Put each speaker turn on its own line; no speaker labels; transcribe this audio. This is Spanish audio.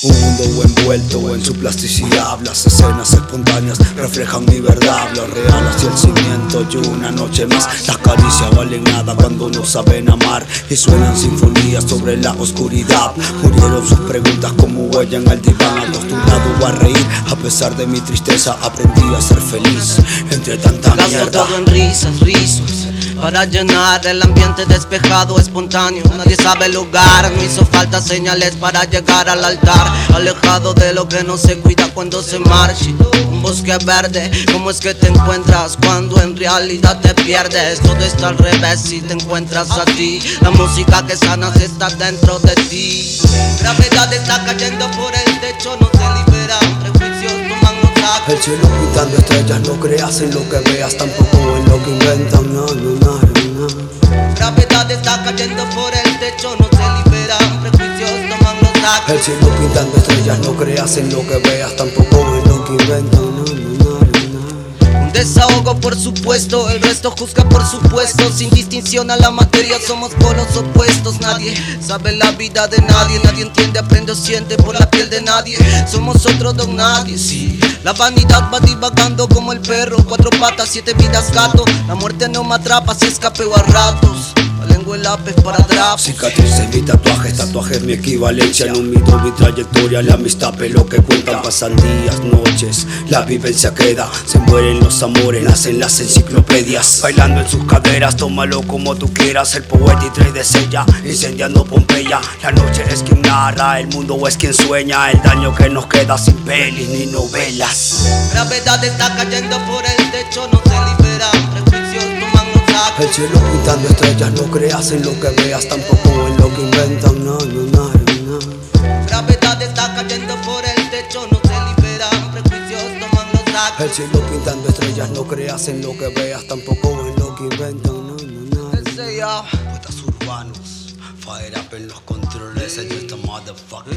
Un mundo envuelto en su plasticidad. Las escenas espontáneas reflejan mi verdad. Lo real hacia el cimiento y una noche más. Las caricias valen nada cuando no saben amar. Y suenan sinfonías sobre la oscuridad. Murieron sus preguntas como huella en el diván. Acostumbrado a reír a pesar de mi tristeza Aprendí a ser feliz. Entre tanta mierda.
en risas, rizos para llenar el ambiente despejado, espontáneo. Nadie sabe el lugar, no hizo falta señales para llegar al altar. Alejado de lo que no se cuida cuando se marcha. Un bosque verde, ¿cómo es que te encuentras cuando en realidad te pierdes? Todo está al revés si te encuentras a ti. La música que sanas está dentro de ti. Gravedad está cayendo por el techo, no toman nota.
El cielo pintando estrellas, no creas en lo que veas, tampoco en lo que inventan. No, no, no.
Gravedad está cayendo por el techo, no se liberan prejuicios, toman nota.
El cielo pintando estrellas, no creas en lo que veas, tampoco en lo que inventan.
Desahogo por supuesto, el resto juzga por supuesto. Sin distinción a la materia somos polos opuestos. Nadie sabe la vida de nadie, nadie entiende, aprende o siente por la piel de nadie. Somos otro don nadie, sí. La vanidad va divagando como el perro Cuatro patas, siete vidas gato. La muerte no me atrapa si escapeo a ratos La lengua el lápiz para atrás
Cicatrices, mi tatuajes, tatuajes mi equivalencia. No mido mi trayectoria, la amistad lo que cuentan Pasan días, noches, la vivencia queda Se mueren los amores, nacen las enciclopedias. Bailando en sus caderas, tómalo como tú quieras. El poeta y trae de sella, incendiando Pompeya. La noche es quien narra, el mundo es quien sueña. El daño que nos queda sin pelis ni novelas.
Gravedad está cayendo por el techo, no se nota
El cielo pintando estrellas, no creas en lo que veas Tampoco en lo que inventan, no, no, no, no
Gravedad está cayendo por el techo, no se liberan prejuicios, toman nota
El cielo pintando estrellas, no creas en lo que veas Tampoco en lo que inventan, no, no, no. Poetas urbanos, fire up en los controles, I just a motherfucker.